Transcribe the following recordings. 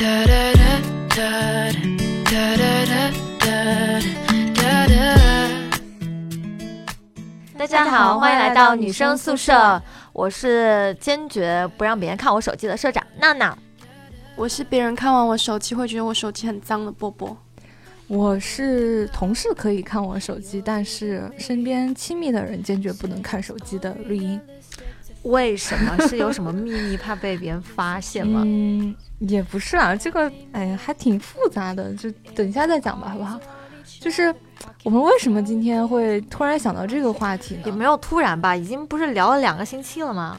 大家好，欢迎来到女生宿舍。我是坚决不让别人看我手机的社长娜娜。我是别人看完我手机会觉得我手机很脏的波波。我是同事可以看我手机，但是身边亲密的人坚决不能看手机的绿茵。为什么？是有什么秘密怕被别人发现吗？嗯，也不是啊，这个哎还挺复杂的，就等一下再讲吧，好不好？就是我们为什么今天会突然想到这个话题呢？也没有突然吧，已经不是聊了两个星期了吗？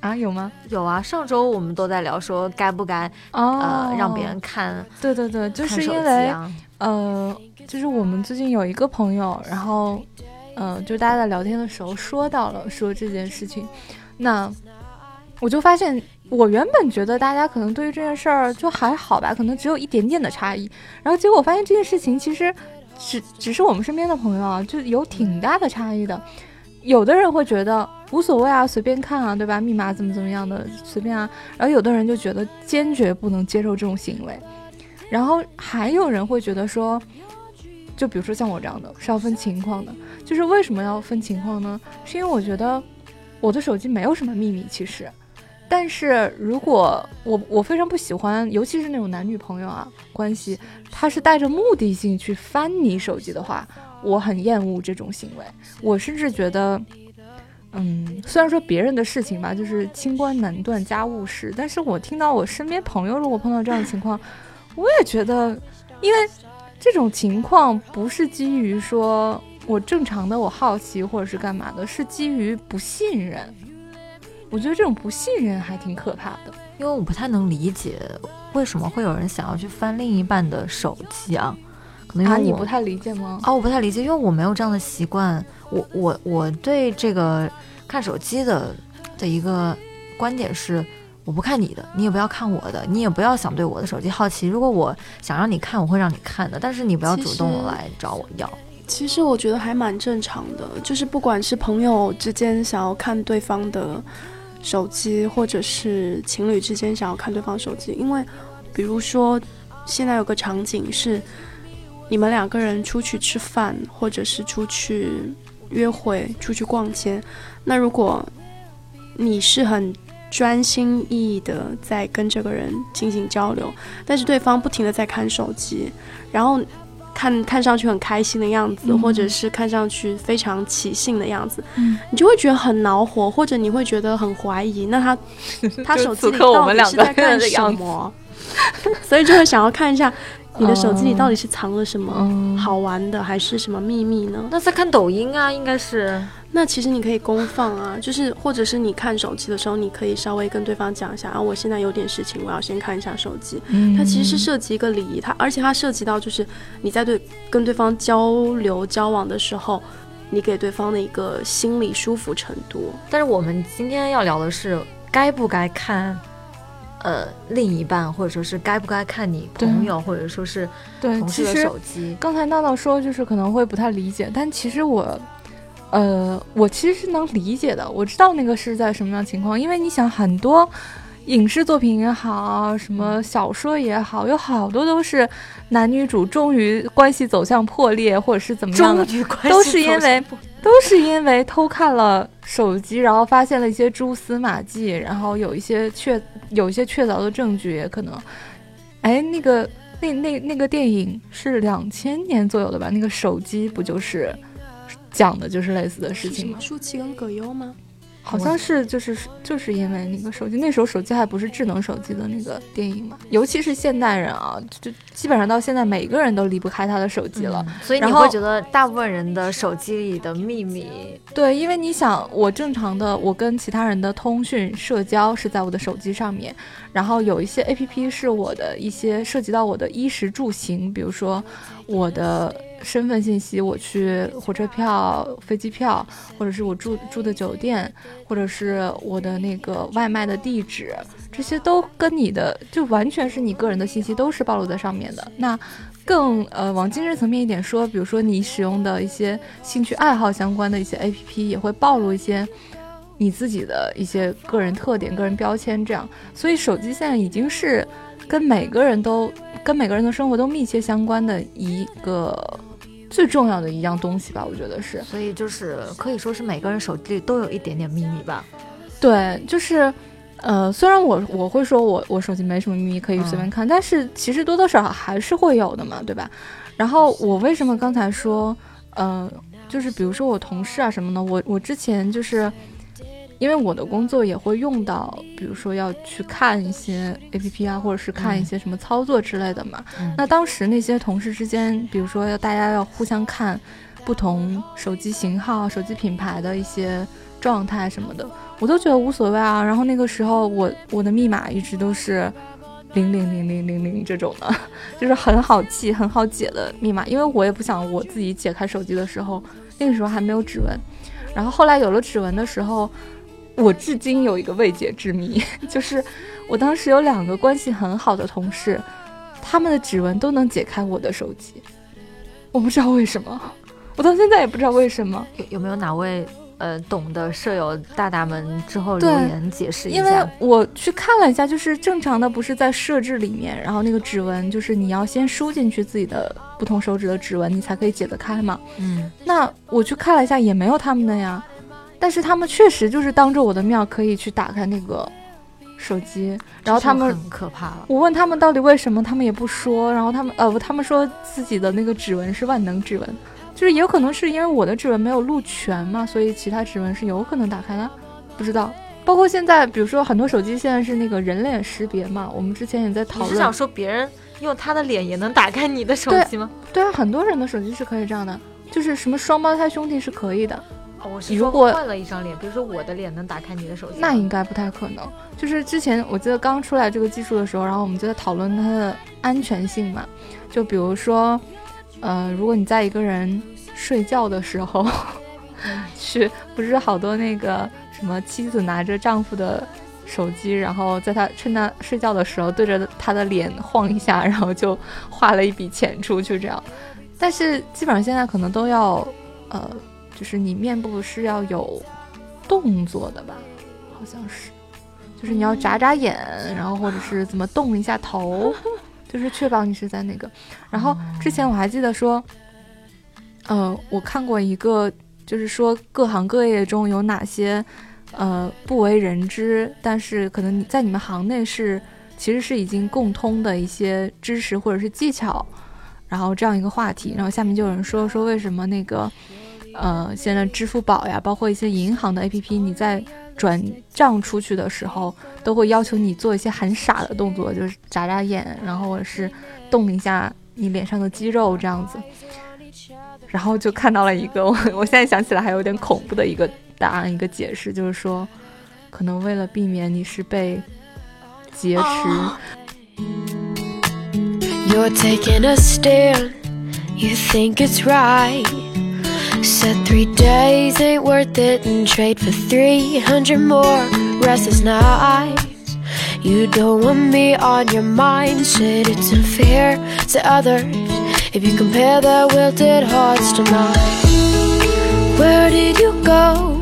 啊，有吗？有啊，上周我们都在聊说该不该呃让别人看。对对对，就是因为呃，就是我们最近有一个朋友，然后呃，就大家在聊天的时候说到了说这件事情，那我就发现。我原本觉得大家可能对于这件事儿就还好吧，可能只有一点点的差异。然后结果发现这件事情其实只只是我们身边的朋友啊，就有挺大的差异的。有的人会觉得无所谓啊，随便看啊，对吧？密码怎么怎么样的随便啊。然后有的人就觉得坚决不能接受这种行为。然后还有人会觉得说，就比如说像我这样的是要分情况的。就是为什么要分情况呢？是因为我觉得我的手机没有什么秘密，其实。但是如果我我非常不喜欢，尤其是那种男女朋友啊关系，他是带着目的性去翻你手机的话，我很厌恶这种行为。我甚至觉得，嗯，虽然说别人的事情吧，就是清官难断家务事，但是我听到我身边朋友如果碰到这样的情况，我也觉得，因为这种情况不是基于说我正常的我好奇或者是干嘛的，是基于不信任。我觉得这种不信任还挺可怕的，因为我不太能理解为什么会有人想要去翻另一半的手机啊？可能啊，你不太理解吗？啊，我不太理解，因为我没有这样的习惯。我我我对这个看手机的的一个观点是，我不看你的，你也不要看我的，你也不要想对我的手机好奇。如果我想让你看，我会让你看的，但是你不要主动来找我要。其实我觉得还蛮正常的，就是不管是朋友之间想要看对方的。手机，或者是情侣之间想要看对方手机，因为，比如说，现在有个场景是，你们两个人出去吃饭，或者是出去约会、出去逛街，那如果你是很专心意的在跟这个人进行交流，但是对方不停的在看手机，然后。看看上去很开心的样子，或者是看上去非常起兴的样子，你就会觉得很恼火，或者你会觉得很怀疑。那他 他手机里到底是在干什么？所以就会想要看一下 你的手机里到底是藏了什么好玩的，还是什么秘密呢？那在看抖音啊，应该是。那其实你可以公放啊，就是或者是你看手机的时候，你可以稍微跟对方讲一下啊，我现在有点事情，我要先看一下手机。嗯，它其实是涉及一个礼仪，它而且它涉及到就是你在对跟对方交流交往的时候，你给对方的一个心理舒服程度。但是我们今天要聊的是该不该看，呃，另一半或者说是该不该看你朋友或者说是同事的手机。刚才闹闹说就是可能会不太理解，但其实我。呃，我其实是能理解的，我知道那个是在什么样情况，因为你想很多影视作品也好，什么小说也好，有好多都是男女主终于关系走向破裂，或者是怎么样的，都是因为都是因为偷看了手机，然后发现了一些蛛丝马迹，然后有一些确有一些确凿的证据，也可能，哎，那个那那那个电影是两千年左右的吧？那个手机不就是？讲的就是类似的事情吗？舒淇跟葛优吗？好像是，就是就是因为那个手机，那时候手机还不是智能手机的那个电影嘛。尤其是现代人啊，就基本上到现在每个人都离不开他的手机了。所以你会觉得大部分人的手机里的秘密，对，因为你想，我正常的我跟其他人的通讯社交是在我的手机上面，然后有一些 A P P 是我的一些涉及到我的衣食住行，比如说我的。身份信息，我去火车票、飞机票，或者是我住住的酒店，或者是我的那个外卖的地址，这些都跟你的就完全是你个人的信息，都是暴露在上面的。那更呃往精神层面一点说，比如说你使用的一些兴趣爱好相关的一些 APP，也会暴露一些你自己的一些个人特点、个人标签。这样，所以手机现在已经是跟每个人都跟每个人的生活都密切相关的一个最重要的一样东西吧，我觉得是。所以就是可以说是每个人手机里都有一点点秘密吧。对，就是，呃，虽然我我会说我我手机没什么秘密可以随便看，但是其实多多少少还是会有的嘛，对吧？然后我为什么刚才说，呃，就是比如说我同事啊什么的，我我之前就是。因为我的工作也会用到，比如说要去看一些 A P P 啊，或者是看一些什么操作之类的嘛。那当时那些同事之间，比如说要大家要互相看不同手机型号、手机品牌的一些状态什么的，我都觉得无所谓啊。然后那个时候，我我的密码一直都是零零零零零零这种的，就是很好记、很好解的密码，因为我也不想我自己解开手机的时候，那个时候还没有指纹。然后后来有了指纹的时候。我至今有一个未解之谜，就是我当时有两个关系很好的同事，他们的指纹都能解开我的手机，我不知道为什么，我到现在也不知道为什么。有有没有哪位呃懂的舍友大大们之后留言解释一下？因为我去看了一下，就是正常的不是在设置里面，然后那个指纹就是你要先输进去自己的不同手指的指纹，你才可以解得开嘛。嗯，那我去看了一下，也没有他们的呀。但是他们确实就是当着我的面可以去打开那个手机，然后他们很可怕了。我问他们到底为什么，他们也不说。然后他们呃不，他们说自己的那个指纹是万能指纹，就是也有可能是因为我的指纹没有录全嘛，所以其他指纹是有可能打开的，不知道。包括现在，比如说很多手机现在是那个人脸识别嘛，我们之前也在讨论。你是想说别人用他的脸也能打开你的手机吗？对啊，很多人的手机是可以这样的，就是什么双胞胎兄弟是可以的。我是如果换了一张脸，比如说我的脸能打开你的手机，那应该不太可能。就是之前我记得刚出来这个技术的时候，然后我们就在讨论它的安全性嘛。就比如说，呃，如果你在一个人睡觉的时候，去不是好多那个什么妻子拿着丈夫的手机，然后在他趁他睡觉的时候对着他的脸晃一下，然后就花了一笔钱出去这样。但是基本上现在可能都要呃。就是你面部是要有动作的吧？好像是，就是你要眨眨眼，然后或者是怎么动一下头，就是确保你是在那个。然后之前我还记得说，呃，我看过一个，就是说各行各业中有哪些呃不为人知，但是可能在你们行内是其实是已经共通的一些知识或者是技巧，然后这样一个话题。然后下面就有人说说为什么那个。呃，现在支付宝呀，包括一些银行的 APP，你在转账出去的时候，都会要求你做一些很傻的动作，就是眨眨眼，然后或者是动一下你脸上的肌肉这样子。然后就看到了一个，我我现在想起来还有点恐怖的一个答案，一个解释，就是说，可能为了避免你是被劫持 you're taking a step you think it's right。Said three days ain't worth it and trade for 300 more restless nights. You don't want me on your mind, said it's unfair to others if you compare their wilted hearts to mine. Where did you go?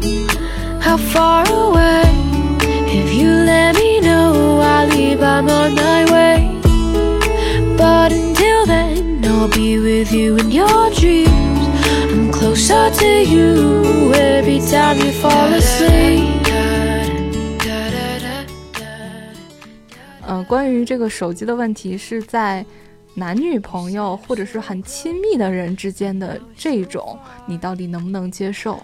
How far away? If you let me know, I'll leave, I'm on my way. But until then, I'll be with you in your dreams. Closer to you every time you fall asleep。呃，关于这个手机的问题，是在男女朋友或者是很亲密的人之间的这种，你到底能不能接受？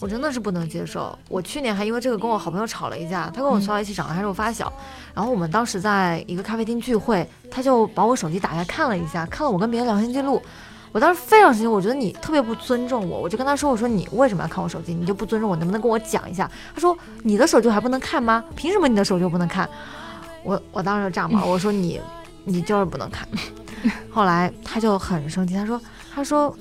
我真的是不能接受。我去年还因为这个跟我好朋友吵了一架，他跟我从小一起长大，还是我发小。然后我们当时在一个咖啡厅聚会，他就把我手机打开看了一下，看了我跟别人聊天记录。我当时非常生气，我觉得你特别不尊重我，我就跟他说：“我说你为什么要看我手机？你就不尊重我，能不能跟我讲一下？”他说：“你的手机还不能看吗？凭什么你的手机不能看？”我我当时就炸毛，我说：“你你就是不能看。”后来他就很生气，他说：“他说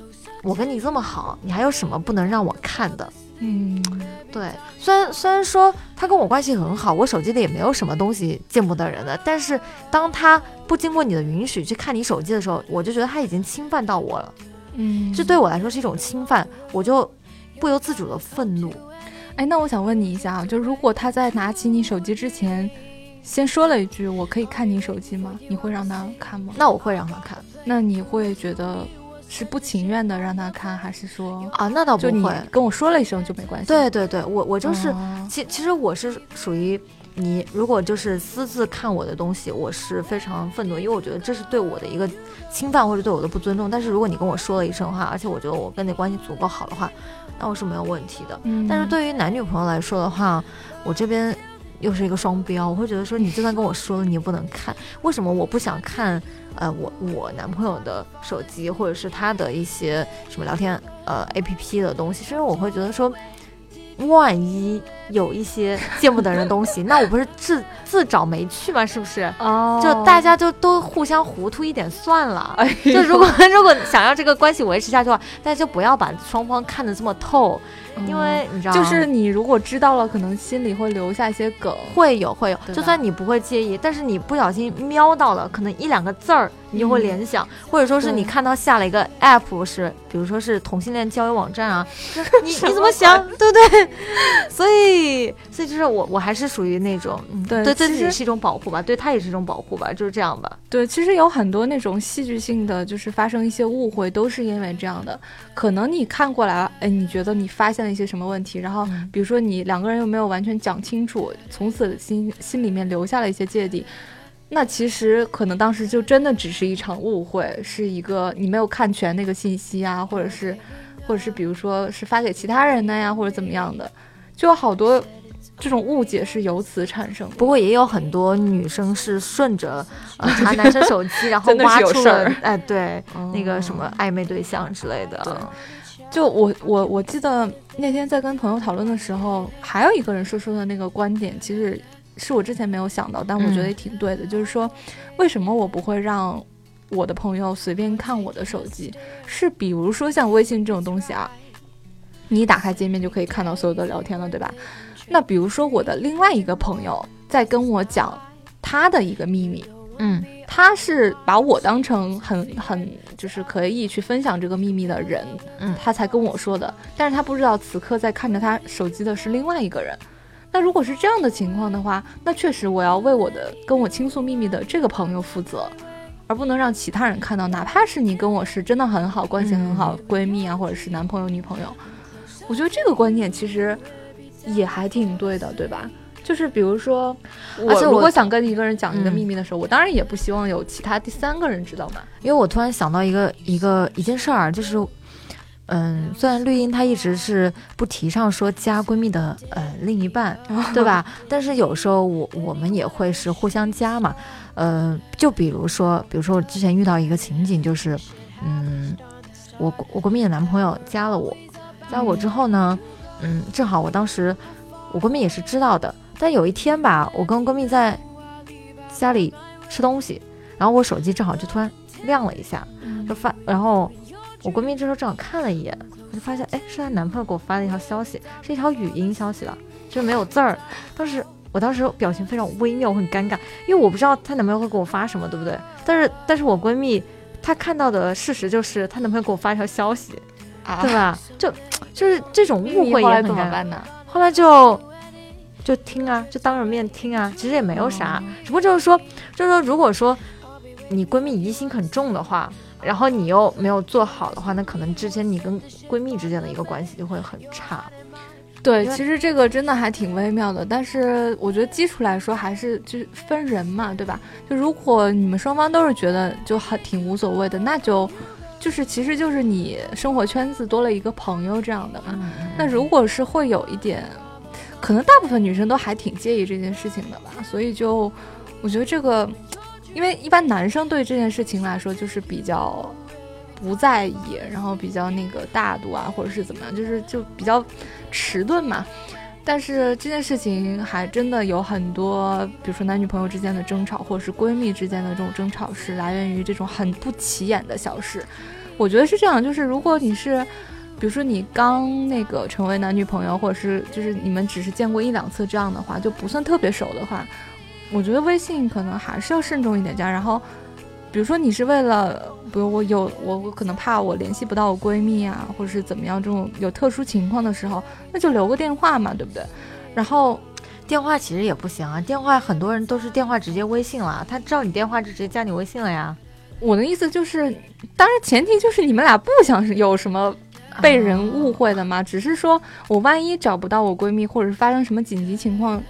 我跟你这么好，你还有什么不能让我看的？”嗯，对，虽然虽然说他跟我关系很好，我手机里也没有什么东西见不得人的，但是当他不经过你的允许去看你手机的时候，我就觉得他已经侵犯到我了，嗯，这对我来说是一种侵犯，我就不由自主的愤怒。哎，那我想问你一下啊，就如果他在拿起你手机之前，先说了一句“我可以看你手机吗？”你会让他看吗？那我会让他看。那你会觉得是不情愿的让他看，还是说啊？那倒不会，跟我说了一声就没关系。对对对，我我就是，其其实我是属于。你如果就是私自看我的东西，我是非常愤怒，因为我觉得这是对我的一个侵犯或者对我的不尊重。但是如果你跟我说了一声话，而且我觉得我跟你关系足够好的话，那我是没有问题的。但是对于男女朋友来说的话，我这边又是一个双标，我会觉得说你就算跟我说了，你也不能看。为什么我不想看？呃，我我男朋友的手机或者是他的一些什么聊天呃 A P P 的东西，是因为我会觉得说。万一有一些见不得人的东西，那我不是自自找没趣吗？是不是？哦，就大家就都互相糊涂一点算了。就如果 如果想要这个关系维持下去的话，大家就不要把双方看得这么透。因为你知道，就是你如果知道了，可能心里会留下一些梗，会有会有。就算你不会介意，但是你不小心瞄到了，可能一两个字儿，你就会联想，或者说是你看到下了一个 app，是比如说是同性恋交友网站啊，你你怎么想，对不对？所以所以就是我我还是属于那种，对对自己是一种保护吧，对他也是一种保护吧，就是这样吧。对，其实有很多那种戏剧性的，就是发生一些误会，都是因为这样的。可能你看过来，哎，你觉得你发现了一些什么问题？然后，比如说你两个人又没有完全讲清楚，从此心心里面留下了一些芥蒂，那其实可能当时就真的只是一场误会，是一个你没有看全那个信息啊，或者是，或者是比如说是发给其他人的呀，或者怎么样的，就有好多。这种误解是由此产生的，不过也有很多女生是顺着呃查男生手机，然后挖出了哎对那个什么暧昧对象之类的。就我我我记得那天在跟朋友讨论的时候，还有一个人说出的那个观点，其实是我之前没有想到，但我觉得也挺对的，就是说为什么我不会让我的朋友随便看我的手机？是比如说像微信这种东西啊，你打开界面就可以看到所有的聊天了，对吧？那比如说，我的另外一个朋友在跟我讲他的一个秘密，嗯，他是把我当成很很就是可以去分享这个秘密的人，嗯，他才跟我说的。但是他不知道此刻在看着他手机的是另外一个人。那如果是这样的情况的话，那确实我要为我的跟我倾诉秘密的这个朋友负责，而不能让其他人看到。哪怕是你跟我是真的很好，关系很好，闺蜜啊，或者是男朋友女朋友，我觉得这个观念其实。也还挺对的，对吧？就是比如说，而且如果想跟一个人讲一个秘密的时候，我当然也不希望有其他第三个人知道嘛。因为我突然想到一个一个一件事儿，就是，嗯，虽然绿茵她一直是不提倡说加闺蜜的呃另一半，对吧？但是有时候我我们也会是互相加嘛。呃，就比如说，比如说我之前遇到一个情景，就是，嗯，我我闺蜜的男朋友加了我，加我之后呢。嗯，正好我当时我闺蜜也是知道的，但有一天吧，我跟闺蜜在家里吃东西，然后我手机正好就突然亮了一下，就发，然后我闺蜜这时候正好看了一眼，我就发现，哎，是她男朋友给我发的一条消息，是一条语音消息了，就是没有字儿。当时我当时表情非常微妙，很尴尬，因为我不知道她男朋友会给我发什么，对不对？但是但是我闺蜜她看到的事实就是她男朋友给我发一条消息。对吧？就就是这种误会也怎么办呢？后来就就听啊，就当着面听啊，其实也没有啥，只不过就是说，就是说，如果说你闺蜜疑心很重的话，然后你又没有做好的话，那可能之前你跟闺蜜之间的一个关系就会很差。对，其实这个真的还挺微妙的，但是我觉得基础来说还是就是分人嘛，对吧？就如果你们双方都是觉得就还挺无所谓的，那就。就是，其实就是你生活圈子多了一个朋友这样的嘛。那如果是会有一点，可能大部分女生都还挺介意这件事情的吧。所以就，我觉得这个，因为一般男生对这件事情来说就是比较不在意，然后比较那个大度啊，或者是怎么样，就是就比较迟钝嘛。但是这件事情还真的有很多，比如说男女朋友之间的争吵，或者是闺蜜之间的这种争吵，是来源于这种很不起眼的小事。我觉得是这样，就是如果你是，比如说你刚那个成为男女朋友，或者是就是你们只是见过一两次这样的话，就不算特别熟的话，我觉得微信可能还是要慎重一点加。然后，比如说你是为了，比如我有我我可能怕我联系不到我闺蜜啊，或者是怎么样这种有特殊情况的时候，那就留个电话嘛，对不对？然后。电话其实也不行啊，电话很多人都是电话直接微信了，他知道你电话就直接加你微信了呀。我的意思就是，当然前提就是你们俩不想有什么被人误会的嘛，只是说我万一找不到我闺蜜，或者是发生什么紧急情况。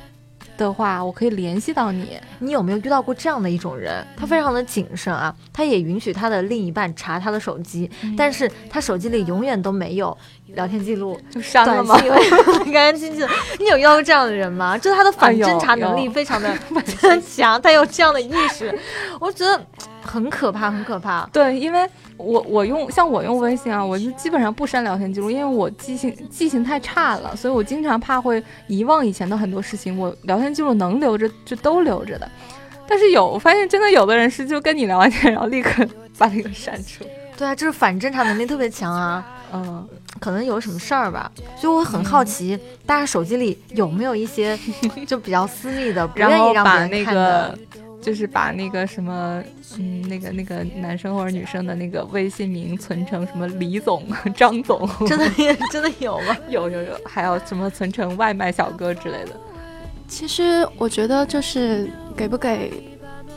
的话，我可以联系到你。你有没有遇到过这样的一种人？他非常的谨慎啊，他也允许他的另一半查他的手机，但是他手机里永远都没有聊天记录，就删了吗？干干净净。你有遇到过这样的人吗？就是他的反侦查能力非常的 强，他有这样的意识，我觉得很可怕，很可怕。对，因为。我我用像我用微信啊，我就基本上不删聊天记录，因为我记性记性太差了，所以我经常怕会遗忘以前的很多事情。我聊天记录能留着就都留着的，但是有我发现真的有的人是就跟你聊完天，然后立刻 把那个删除。对啊，就是反侦查能力特别强啊。嗯，可能有什么事儿吧，所以我很好奇，大家手机里有没有一些就比较私密的，不愿意让别人看的。就是把那个什么，嗯，那个那个男生或者女生的那个微信名存成什么李总、张总，真的 真的有吗？有有有，还有什么存成外卖小哥之类的。其实我觉得，就是给不给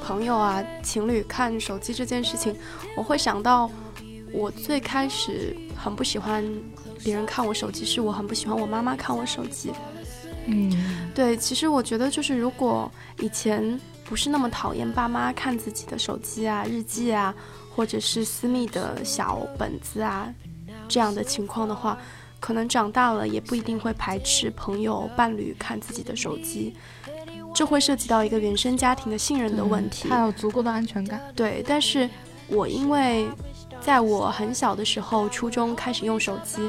朋友啊、情侣看手机这件事情，我会想到，我最开始很不喜欢别人看我手机，是我很不喜欢我妈妈看我手机。嗯，对，其实我觉得就是如果以前。不是那么讨厌爸妈看自己的手机啊、日记啊，或者是私密的小本子啊，这样的情况的话，可能长大了也不一定会排斥朋友、伴侣看自己的手机。这会涉及到一个原生家庭的信任的问题，他有足够的安全感。对，但是我因为在我很小的时候，初中开始用手机，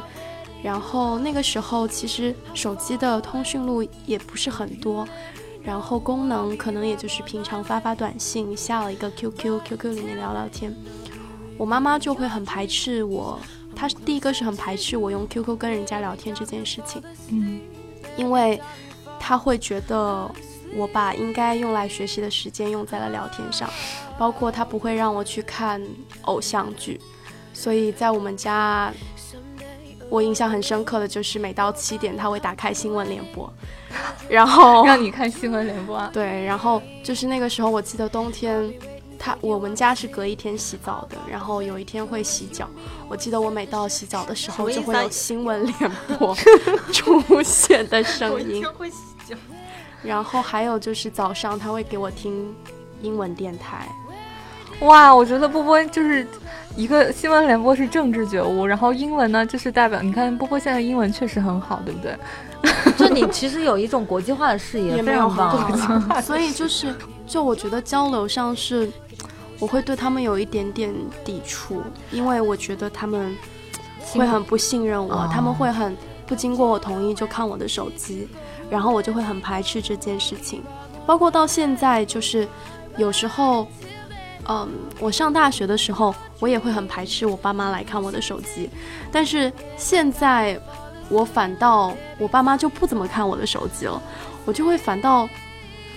然后那个时候其实手机的通讯录也不是很多。然后功能可能也就是平常发发短信，下了一个 QQ，QQ 里面聊聊天。我妈妈就会很排斥我，她第一个是很排斥我用 QQ 跟人家聊天这件事情，嗯，因为她会觉得我把应该用来学习的时间用在了聊天上，包括她不会让我去看偶像剧，所以在我们家。我印象很深刻的就是每到七点他会打开新闻联播，然后 让你看新闻联播。啊。对，然后就是那个时候我记得冬天，他我们家是隔一天洗澡的，然后有一天会洗脚。我记得我每到洗澡的时候就会有新闻联播 出现的声音。会洗脚。然后还有就是早上他会给我听英文电台。哇，我觉得波波就是一个新闻联播是政治觉悟，然后英文呢就是代表你看波波现在英文确实很好，对不对？就你其实有一种国际化的视野，非常棒。所以就是，就我觉得交流上是，我会对他们有一点点抵触，因为我觉得他们会很不信任我，他们会很不经过我同意就看我的手机，然后我就会很排斥这件事情。包括到现在，就是有时候。嗯，我上大学的时候，我也会很排斥我爸妈来看我的手机，但是现在我反倒我爸妈就不怎么看我的手机了，我就会反倒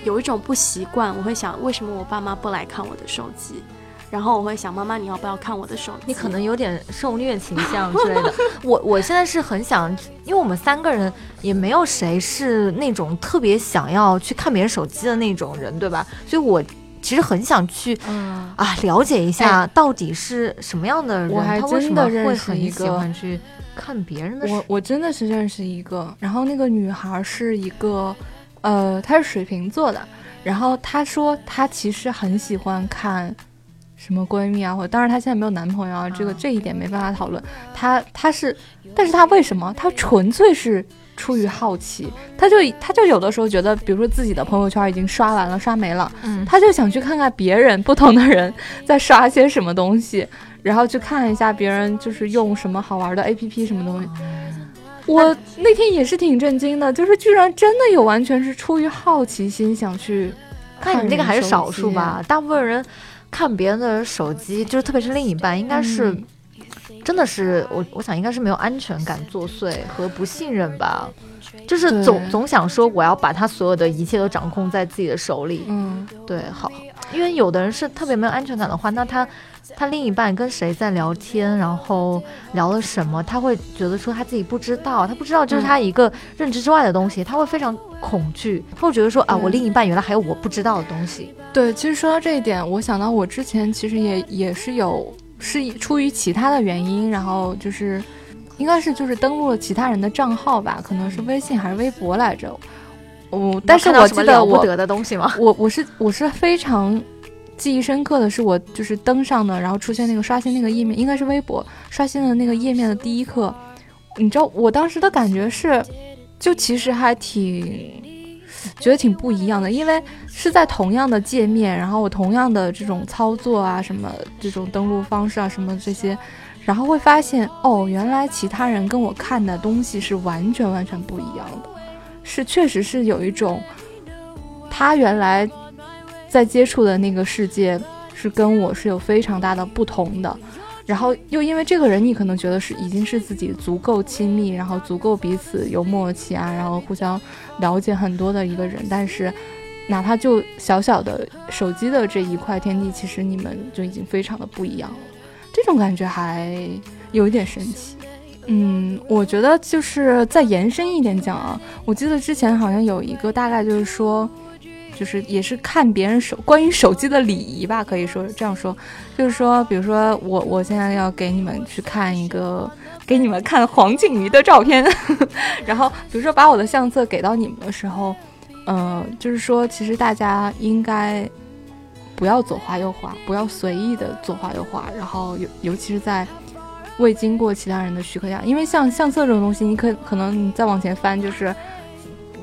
有一种不习惯，我会想为什么我爸妈不来看我的手机，然后我会想妈妈你要不要看我的手机？你可能有点受虐倾向之类的。我我现在是很想，因为我们三个人也没有谁是那种特别想要去看别人手机的那种人，对吧？所以我。其实很想去，啊，了解一下到底是什么样的人，他为什么会很喜欢去看别人的。我我真的是认识一个，然后那个女孩是一个，呃，她是水瓶座的，然后她说她其实很喜欢看什么闺蜜啊，或者当然她现在没有男朋友啊，这个这一点没办法讨论。她她是，但是她为什么？她纯粹是。出于好奇，他就他就有的时候觉得，比如说自己的朋友圈已经刷完了，刷没了，嗯，他就想去看看别人不同的人在刷些什么东西，然后去看一下别人就是用什么好玩的 A P P 什么东西。我那天也是挺震惊的，就是居然真的有完全是出于好奇心想去看。你这个还是少数吧，大部分人看别人的手机，就是特别是另一半，应该是。真的是我，我想应该是没有安全感作祟和不信任吧，就是总总想说我要把他所有的一切都掌控在自己的手里。嗯，对，好，因为有的人是特别没有安全感的话，那他他另一半跟谁在聊天，然后聊了什么，他会觉得说他自己不知道，他不知道就是他一个认知之外的东西，他会非常恐惧，他会觉得说啊，我另一半原来还有我不知道的东西。对，其实说到这一点，我想到我之前其实也也是有是出于其他的原因，然后就是应该是就是登录了其他人的账号吧，可能是微信还是微博来着。我但是我记得我得的东西吗？我我是我是非常。记忆深刻的是，我就是登上的，然后出现那个刷新那个页面，应该是微博刷新的那个页面的第一刻，你知道我当时的感觉是，就其实还挺觉得挺不一样的，因为是在同样的界面，然后我同样的这种操作啊，什么这种登录方式啊，什么这些，然后会发现哦，原来其他人跟我看的东西是完全完全不一样的，是确实是有一种他原来。在接触的那个世界是跟我是有非常大的不同的，然后又因为这个人，你可能觉得是已经是自己足够亲密，然后足够彼此有默契啊，然后互相了解很多的一个人，但是哪怕就小小的手机的这一块天地，其实你们就已经非常的不一样了，这种感觉还有一点神奇。嗯，我觉得就是再延伸一点讲啊，我记得之前好像有一个大概就是说。就是也是看别人手关于手机的礼仪吧，可以说这样说，就是说，比如说我我现在要给你们去看一个，给你们看黄景瑜的照片，呵 呵然后比如说把我的相册给到你们的时候，嗯，就是说其实大家应该不要左滑右滑，不要随意的左滑右滑，然后尤尤其是在未经过其他人的许可下，因为像相册这种东西，你可可能你再往前翻，就是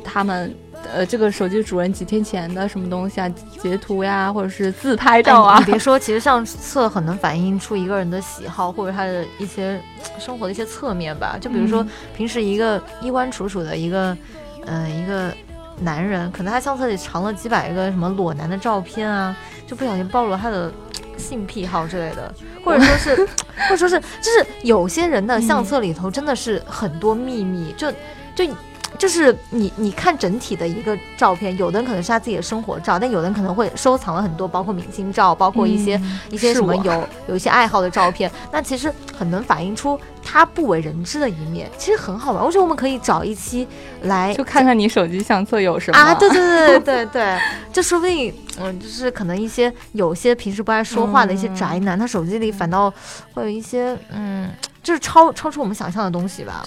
他们。呃，这个手机主人几天前的什么东西啊？截图呀，或者是自拍照啊？你别说，其实相册很能反映出一个人的喜好，或者他的一些生活的一些侧面吧。就比如说，平时一个衣冠楚楚的一个，嗯，一个男人，可能他相册里藏了几百个什么裸男的照片啊，就不小心暴露了他的性癖好之类的，或者说是，或者说是，就是有些人的相册里头真的是很多秘密，就就。就是你，你看整体的一个照片，有的人可能是他自己的生活照，但有的人可能会收藏了很多，包括明星照，包括一些一些什么有有一些爱好的照片。那其实很能反映出他不为人知的一面，其实很好玩。我觉得我们可以找一期来就看看你手机相册有什么啊？对对对对对，就说不定嗯，就是可能一些有些平时不爱说话的一些宅男，他手机里反倒会有一些嗯，就是超超出我们想象的东西吧？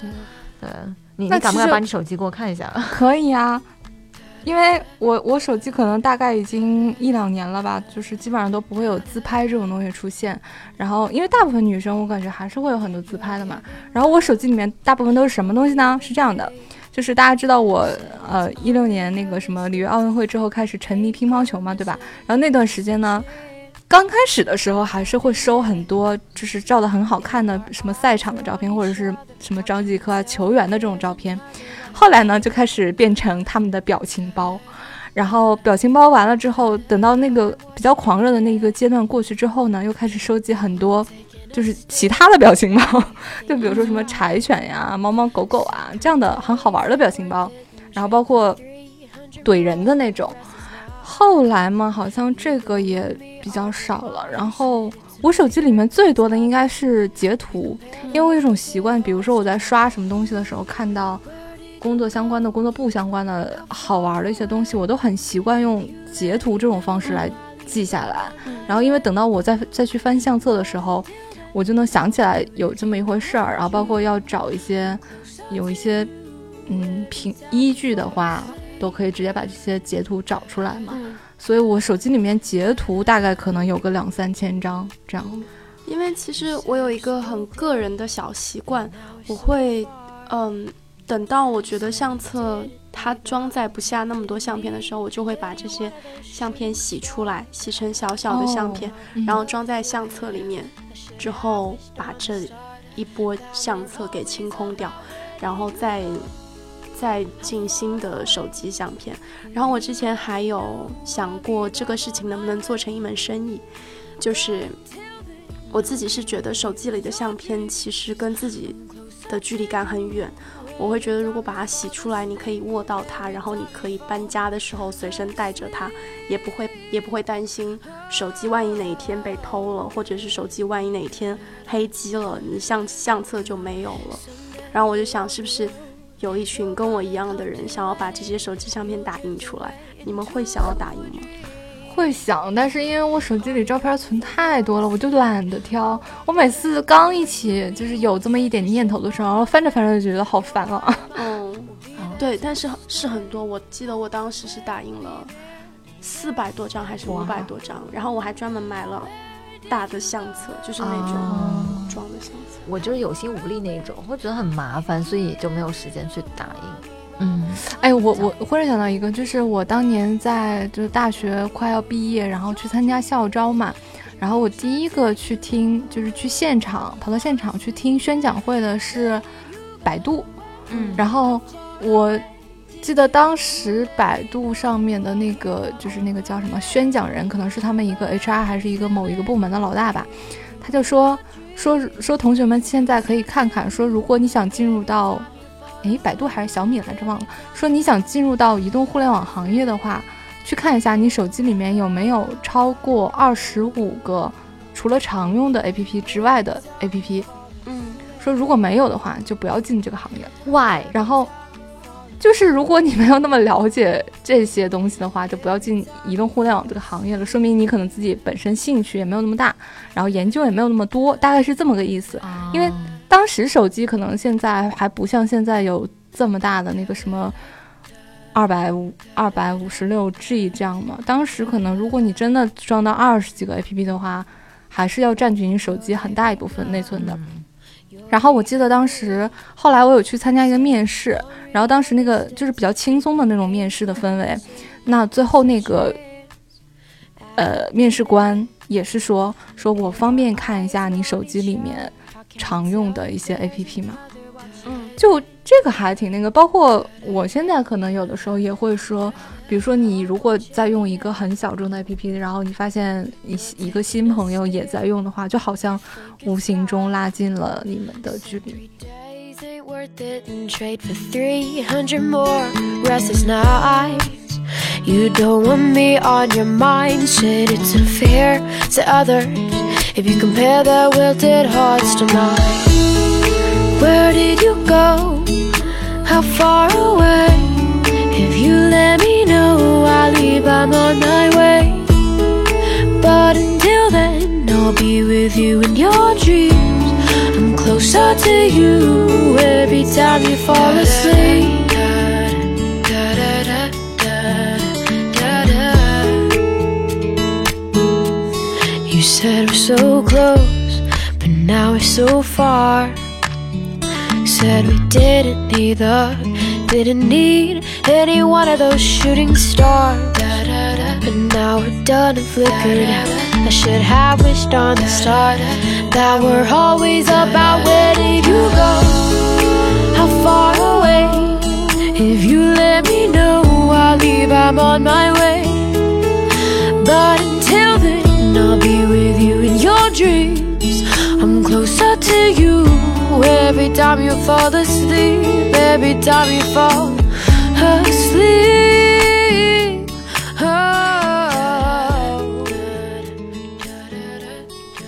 对。你你敢不敢把你手机给我看一下？可以啊，因为我我手机可能大概已经一两年了吧，就是基本上都不会有自拍这种东西出现。然后因为大部分女生我感觉还是会有很多自拍的嘛。然后我手机里面大部分都是什么东西呢？是这样的，就是大家知道我呃一六年那个什么里约奥运会之后开始沉迷乒乓球嘛，对吧？然后那段时间呢。刚开始的时候还是会收很多，就是照的很好看的什么赛场的照片，或者是什么张继科啊球员的这种照片。后来呢，就开始变成他们的表情包。然后表情包完了之后，等到那个比较狂热的那个阶段过去之后呢，又开始收集很多，就是其他的表情包，就比如说什么柴犬呀、猫猫狗狗啊这样的很好玩的表情包，然后包括怼人的那种。后来嘛，好像这个也比较少了。然后我手机里面最多的应该是截图，因为我有一种习惯，比如说我在刷什么东西的时候，看到工作相关的、工作不相关的好玩的一些东西，我都很习惯用截图这种方式来记下来。然后因为等到我再再去翻相册的时候，我就能想起来有这么一回事儿。然后包括要找一些有一些嗯凭依据的话。都可以直接把这些截图找出来嘛，所以我手机里面截图大概可能有个两三千张这样。因为其实我有一个很个人的小习惯，我会嗯，等到我觉得相册它装载不下那么多相片的时候，我就会把这些相片洗出来，洗成小小的相片，然后装在相册里面，之后把这一波相册给清空掉，然后再。再进新的手机相片，然后我之前还有想过这个事情能不能做成一门生意，就是我自己是觉得手机里的相片其实跟自己的距离感很远，我会觉得如果把它洗出来，你可以握到它，然后你可以搬家的时候随身带着它，也不会也不会担心手机万一哪一天被偷了，或者是手机万一哪一天黑机了，你相相册就没有了。然后我就想，是不是有一群跟我一样的人想要把这些手机相片打印出来？你们会想要打印吗？会想，但是因为我手机里照片存太多了，我就懒得挑。我每次刚一起就是有这么一点念头的时候，然后翻着翻着就觉得好烦啊。嗯，对，但是是很多。我记得我当时是打印了四百多张还是五百多张，然后我还专门买了大的相册，就是那种装的箱子。我就是有心无力那种，会觉得很麻烦，所以就没有时间去打印。嗯，哎，我我忽然想到一个，就是我当年在就是大学快要毕业，然后去参加校招嘛，然后我第一个去听，就是去现场跑到现场去听宣讲会的是百度，嗯，然后我记得当时百度上面的那个就是那个叫什么宣讲人，可能是他们一个 HR 还是一个某一个部门的老大吧，他就说说说同学们现在可以看看，说如果你想进入到。哎，百度还是小米来着？忘了。说你想进入到移动互联网行业的话，去看一下你手机里面有没有超过二十五个除了常用的 APP 之外的 APP。嗯，说如果没有的话，就不要进这个行业。Why？然后就是如果你没有那么了解这些东西的话，就不要进移动互联网这个行业了。说明你可能自己本身兴趣也没有那么大，然后研究也没有那么多，大概是这么个意思。因为。当时手机可能现在还不像现在有这么大的那个什么二百五二百五十六 G 这样嘛。当时可能如果你真的装到二十几个 APP 的话，还是要占据你手机很大一部分内存的。然后我记得当时后来我有去参加一个面试，然后当时那个就是比较轻松的那种面试的氛围。那最后那个呃面试官也是说说我方便看一下你手机里面。常用的一些 A P P 吗，嗯，就这个还挺那个。包括我现在可能有的时候也会说，比如说你如果在用一个很小众的 A P P，然后你发现一一个新朋友也在用的话，就好像无形中拉近了你们的距离。You don't want me on your mind, said it's unfair to others. If you compare their wilted hearts to mine, where did you go? How far away? If you let me know, I'll leave, I'm on my way. But until then, I'll be with you in your dreams. I'm closer to you every time you fall asleep. You said we're so close, but now we're so far. Said we didn't need the, didn't need any one of those shooting stars. But now we're done and flickered. I should have wished on the start that we're always about where did you go? How far away? If you let me know, I'll leave. I'm on my way. But until then. I'll be with you in your dreams Every time you fall asleep Every time you fall asleep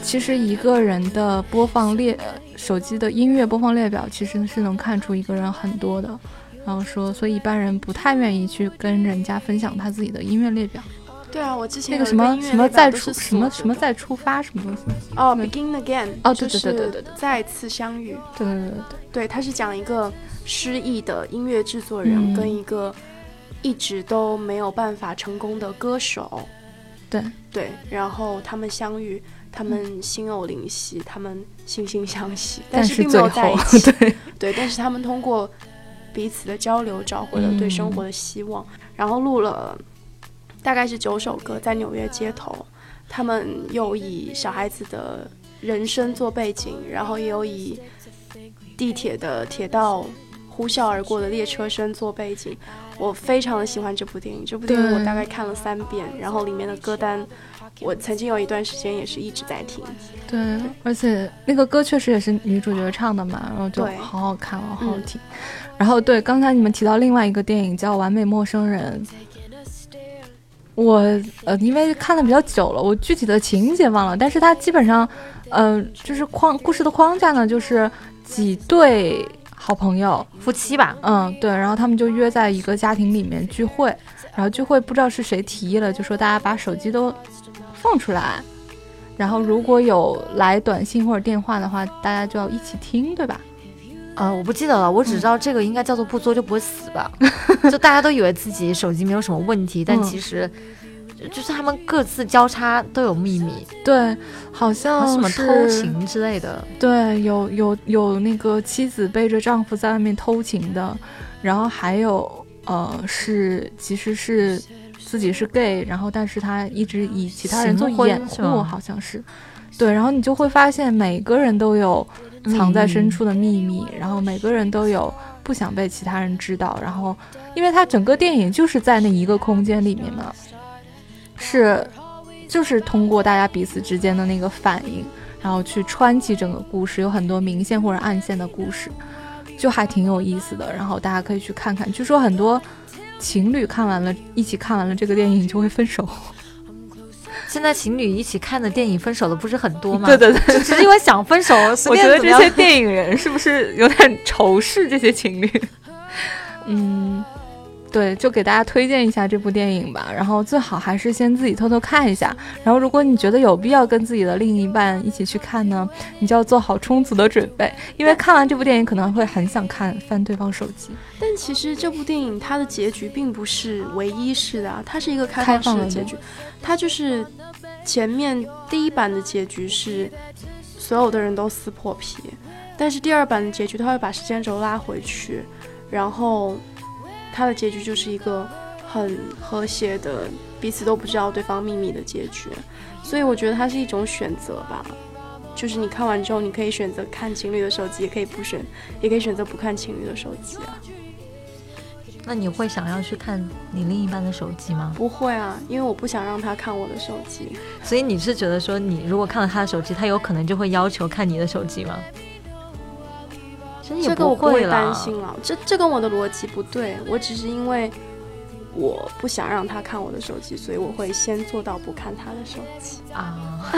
其实一个人的播放列，手机的音乐播放列表，其实是能看出一个人很多的。然后说，所以一般人不太愿意去跟人家分享他自己的音乐列表。对啊，我之前那个什么什么再出什么什么再出发什么东西哦，Begin Again 哦，对对对对对，再次相遇，对对对对。对，他是讲一个失意的音乐制作人跟一个一直都没有办法成功的歌手，对。对，然后他们相遇，他们心有灵犀，他们惺惺相惜，但是并没有在一起，对。对，但是他们通过彼此的交流找回了对生活的希望，然后录了。大概是九首歌，在纽约街头，他们又以小孩子的人生做背景，然后也有以地铁的铁道呼啸而过的列车声做背景。我非常的喜欢这部电影，这部电影我大概看了三遍，然后里面的歌单我曾经有一段时间也是一直在听。对，而且那个歌确实也是女主角唱的嘛，然后就好好看，好好听。然后对，刚才你们提到另外一个电影叫《完美陌生人》，我呃因为看的比较久了，我具体的情节忘了，但是它基本上，呃，就是框故事的框架呢，就是几对好朋友夫妻吧，嗯，对，然后他们就约在一个家庭里面聚会，然后聚会不知道是谁提议了，就说大家把手机都放出来。然后如果有来短信或者电话的话，大家就要一起听，对吧？呃，我不记得了，我只知道这个应该叫做不作就不会死吧？就大家都以为自己手机没有什么问题，但其实就是他们各自交叉都有秘密。对，好像什么偷情之类的。对，有有有那个妻子背着丈夫在外面偷情的，然后还有呃是其实是。自己是 gay，然后但是他一直以其他人做掩护，好像是，对，然后你就会发现每个人都有藏在深处的秘密，然后每个人都有不想被其他人知道，然后因为它整个电影就是在那一个空间里面嘛，是，就是通过大家彼此之间的那个反应，然后去穿起整个故事，有很多明线或者暗线的故事，就还挺有意思的，然后大家可以去看看，据说很多。情侣看完了，一起看完了这个电影就会分手。现在情侣一起看的电影分手的不是很多吗？对 对对，只是因为想分手。我觉得这些电影人是不是有点仇视这些情侣？嗯。对，就给大家推荐一下这部电影吧。然后最好还是先自己偷偷看一下。然后如果你觉得有必要跟自己的另一半一起去看呢，你就要做好充足的准备，因为看完这部电影可能会很想看翻对方手机。但其实这部电影它的结局并不是唯一式的，它是一个开放式的结局。它就是前面第一版的结局是所有的人都撕破皮，但是第二版的结局它会把时间轴拉回去，然后。他的结局就是一个很和谐的，彼此都不知道对方秘密的结局，所以我觉得它是一种选择吧，就是你看完之后，你可以选择看情侣的手机，也可以不选，也可以选择不看情侣的手机啊。那你会想要去看你另一半的手机吗？不会啊，因为我不想让他看我的手机。所以你是觉得说，你如果看了他的手机，他有可能就会要求看你的手机吗？这个我不会担心了，这这跟我的逻辑不对。我只是因为我不想让他看我的手机，所以我会先做到不看他的手机啊。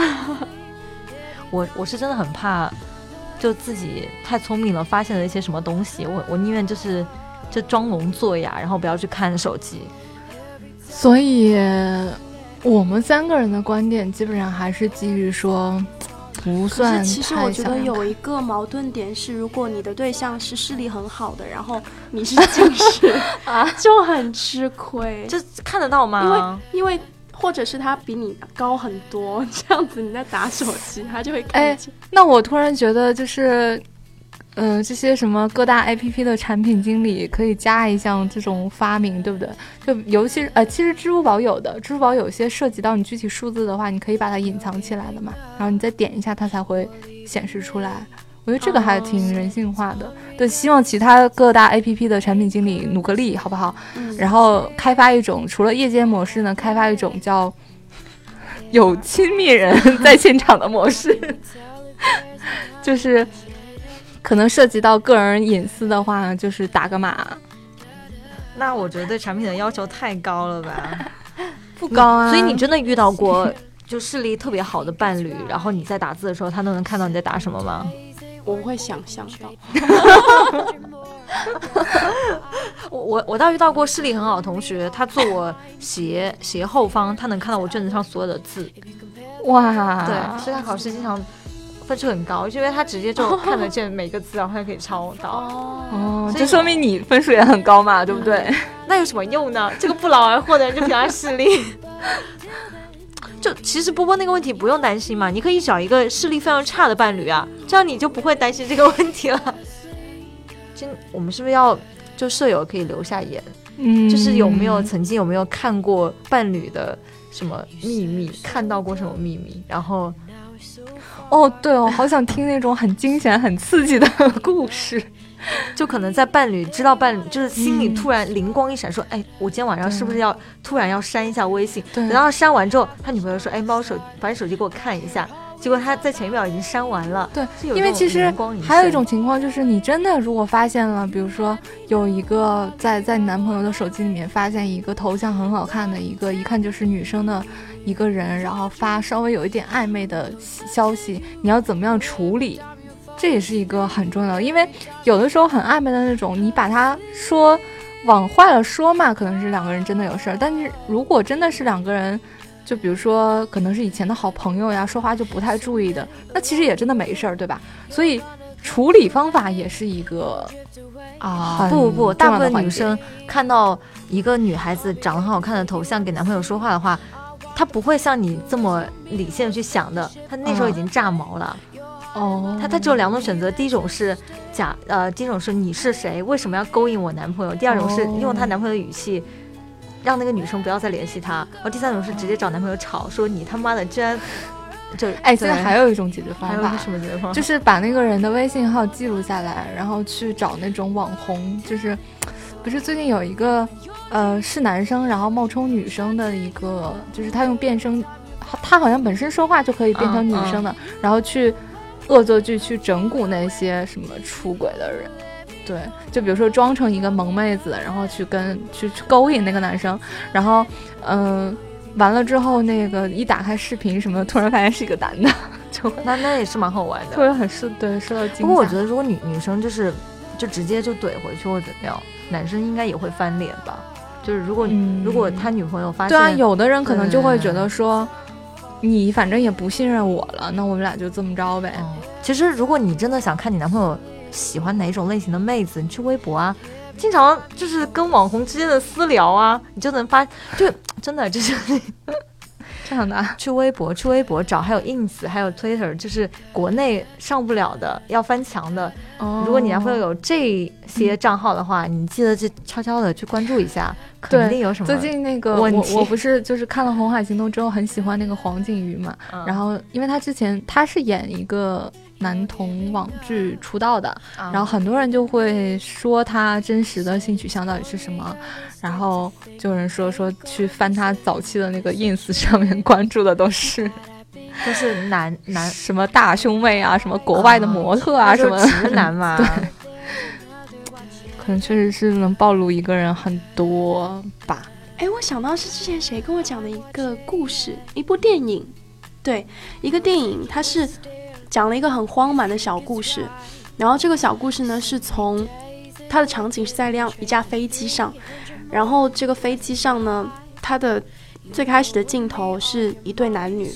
我我是真的很怕，就自己太聪明了，发现了一些什么东西，我我宁愿就是就装聋作哑，然后不要去看手机。所以，我们三个人的观点基本上还是基于说。不算。其实我觉得有一个矛盾点是，如果你的对象是视力很好的，然后你是近视 啊，就很吃亏。这看得到吗？因为因为或者是他比你高很多，这样子你在打手机，他就会看见。那我突然觉得就是。嗯，这些什么各大 APP 的产品经理可以加一项这种发明，对不对？就尤其是呃，其实支付宝有的，支付宝有些涉及到你具体数字的话，你可以把它隐藏起来的嘛，然后你再点一下，它才会显示出来。我觉得这个还挺人性化的。对，希望其他各大 APP 的产品经理努个力，好不好？然后开发一种除了夜间模式呢，开发一种叫有亲密人 在现场的模式，就是。可能涉及到个人隐私的话，就是打个码。那我觉得对产品的要求太高了吧？不高啊。所以你真的遇到过就视力特别好的伴侣，然后你在打字的时候，他都能看到你在打什么吗？我会想象到。我我我倒遇到过视力很好的同学，他坐我斜斜后方，他能看到我卷子上所有的字。哇！对，所以他考试经常。分数很高，因为他直接就 看得见每个字，然后他可以抄到。哦，这说明你分数也很高嘛，对不对？那有什么用呢？这个不劳而获的人就比较视力。就其实波波那个问题不用担心嘛，你可以找一个视力非常差的伴侣啊，这样你就不会担心这个问题了。今我们是不是要就舍友可以留下言？嗯，就是有没有曾经有没有看过伴侣的什么秘密，看到过什么秘密，然后。哦，对哦，好想听那种很惊险、很刺激的 故事。就可能在伴侣知道伴侣就是心里突然灵光一闪，说：“哎，我今天晚上是不是要突然要删一下微信？”等到删完之后，他女朋友说：“哎，把我手把你手机给我看一下。”结果他在前一秒已经删完了。对，因为其实还有一种情况就是，你真的如果发现了，比如说有一个在在你男朋友的手机里面发现一个头像很好看的一个，一看就是女生的一个人，然后发稍微有一点暧昧的消息，你要怎么样处理？这也是一个很重要的，因为有的时候很暧昧的那种，你把他说往坏了说嘛，可能是两个人真的有事儿。但是如果真的是两个人，就比如说可能是以前的好朋友呀，说话就不太注意的，那其实也真的没事儿，对吧？所以处理方法也是一个啊，不不，大部分女生看到一个女孩子长得很好看的头像给男朋友说话的话，她不会像你这么理性的去想的，他那时候已经炸毛了。哦，他他只有两种选择，第一种是假，呃，第一种是你是谁，为什么要勾引我男朋友？第二种是用她男朋友的语气，让那个女生不要再联系他。然后第三种是直接找男朋友吵，说你他妈的居然就哎，现在还有一种解决方法，什么解决方法？就是把那个人的微信号记录下来，然后去找那种网红，就是不是最近有一个呃是男生，然后冒充女生的一个，就是他用变声，他好像本身说话就可以变成女生的，然后去。恶作剧去整蛊那些什么出轨的人，对，就比如说装成一个萌妹子，然后去跟去去勾引那个男生，然后嗯，完了之后那个一打开视频什么的，突然发现是一个男的，就那那也是蛮好玩的，突然很受对受到惊。不过我觉得如果女女生就是就直接就怼回去或者怎么样，男生应该也会翻脸吧？就是如果如果他女朋友发现，对啊，有的人可能就会觉得说。你反正也不信任我了，那我们俩就这么着呗。其实，如果你真的想看你男朋友喜欢哪种类型的妹子，你去微博啊，经常就是跟网红之间的私聊啊，你就能发，就真的就是。这样的，去微博，去微博找，还有 ins，还有 twitter，就是国内上不了的，要翻墙的。哦，如果你男朋友有这些账号的话，你记得去悄悄的去关注一下，肯定有什么最近那个我我不是就是看了《红海行动》之后很喜欢那个黄景瑜嘛，然后因为他之前他是演一个。男童网剧出道的，然后很多人就会说他真实的性取向到底是什么，然后就有人说说去翻他早期的那个 ins 上面关注的都是 都是男男 什么大胸妹啊，什么国外的模特啊，什么直男嘛，对，可能确实是能暴露一个人很多吧。哎，我想到是之前谁跟我讲的一个故事，一部电影，对，一个电影，它是。讲了一个很荒蛮的小故事，然后这个小故事呢是从它的场景是在辆一架飞机上，然后这个飞机上呢，它的最开始的镜头是一对男女，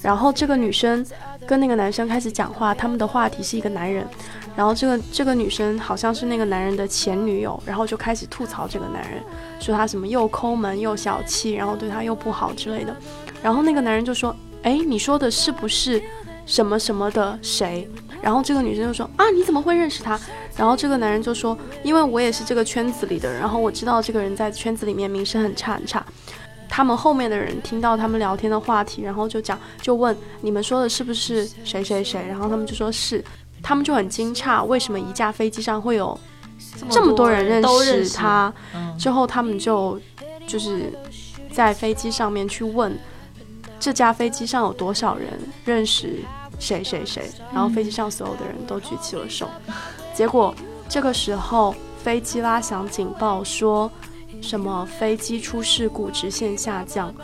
然后这个女生跟那个男生开始讲话，他们的话题是一个男人，然后这个这个女生好像是那个男人的前女友，然后就开始吐槽这个男人，说他什么又抠门又小气，然后对他又不好之类的，然后那个男人就说，哎，你说的是不是？什么什么的谁，然后这个女生就说啊你怎么会认识他？然后这个男人就说因为我也是这个圈子里的人，然后我知道这个人在圈子里面名声很差很差。他们后面的人听到他们聊天的话题，然后就讲就问你们说的是不是谁谁谁？然后他们就说是，他们就很惊诧为什么一架飞机上会有这么多人认识他？之后他们就就是在飞机上面去问。这架飞机上有多少人认识谁谁谁？然后飞机上所有的人都举起了手。结果这个时候飞机拉响警报，说什么飞机出事故，直线下降。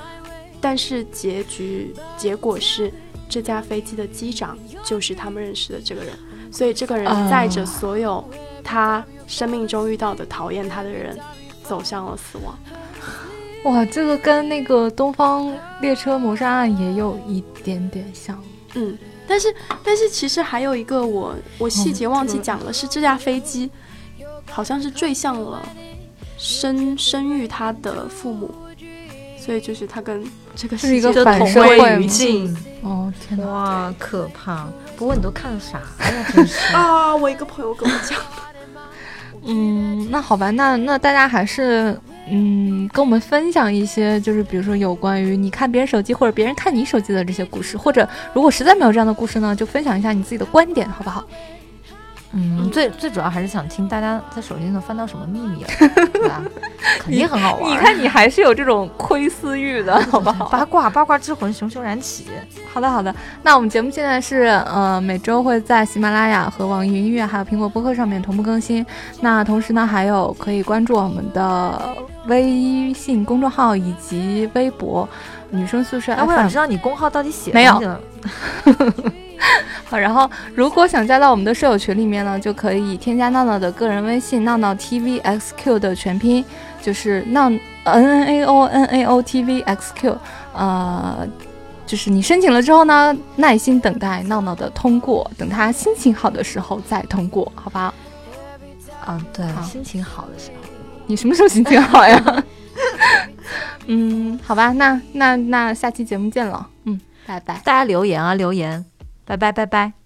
但是结局结果是这架飞机的机长就是他们认识的这个人，所以这个人载着所有他生命中遇到的讨厌他的人走向了死亡。哇，这个跟那个东方列车谋杀案也有一点点像，嗯，但是但是其实还有一个我我细节忘记讲了，是这架飞机好像是坠向了生生育他的父母，所以就是他跟这个是一个反社会语境，哦天哪，哇可怕！不过你都看了啥 呀？真是 啊，我一个朋友跟我讲的，嗯，那好吧，那那大家还是。嗯，跟我们分享一些，就是比如说有关于你看别人手机或者别人看你手机的这些故事，或者如果实在没有这样的故事呢，就分享一下你自己的观点，好不好？嗯，最最主要还是想听大家在手机上翻到什么秘密，对吧？肯定很好玩。你看，你还是有这种窥私欲的，好不好？八卦八卦之魂熊熊燃起。好的，好的。那我们节目现在是呃每周会在喜马拉雅和网易云音乐还有苹果播客上面同步更新。那同时呢，还有可以关注我们的微信公众号以及微博“女生宿舍”。我想知道你公号到底写没有？好，然后如果想加到我们的舍友群里面呢，就可以添加闹闹的个人微信“闹闹 tvxq” 的全拼，就是闹 n n a o n a o t v x q。呃，就是你申请了之后呢，耐心等待闹闹的通过，等他心情好的时候再通过，好吧？嗯，对，心情好的时候，你什么时候心情好呀？嗯，好吧，那那那下期节目见了，嗯，拜拜，大家留言啊，留言。拜拜拜拜。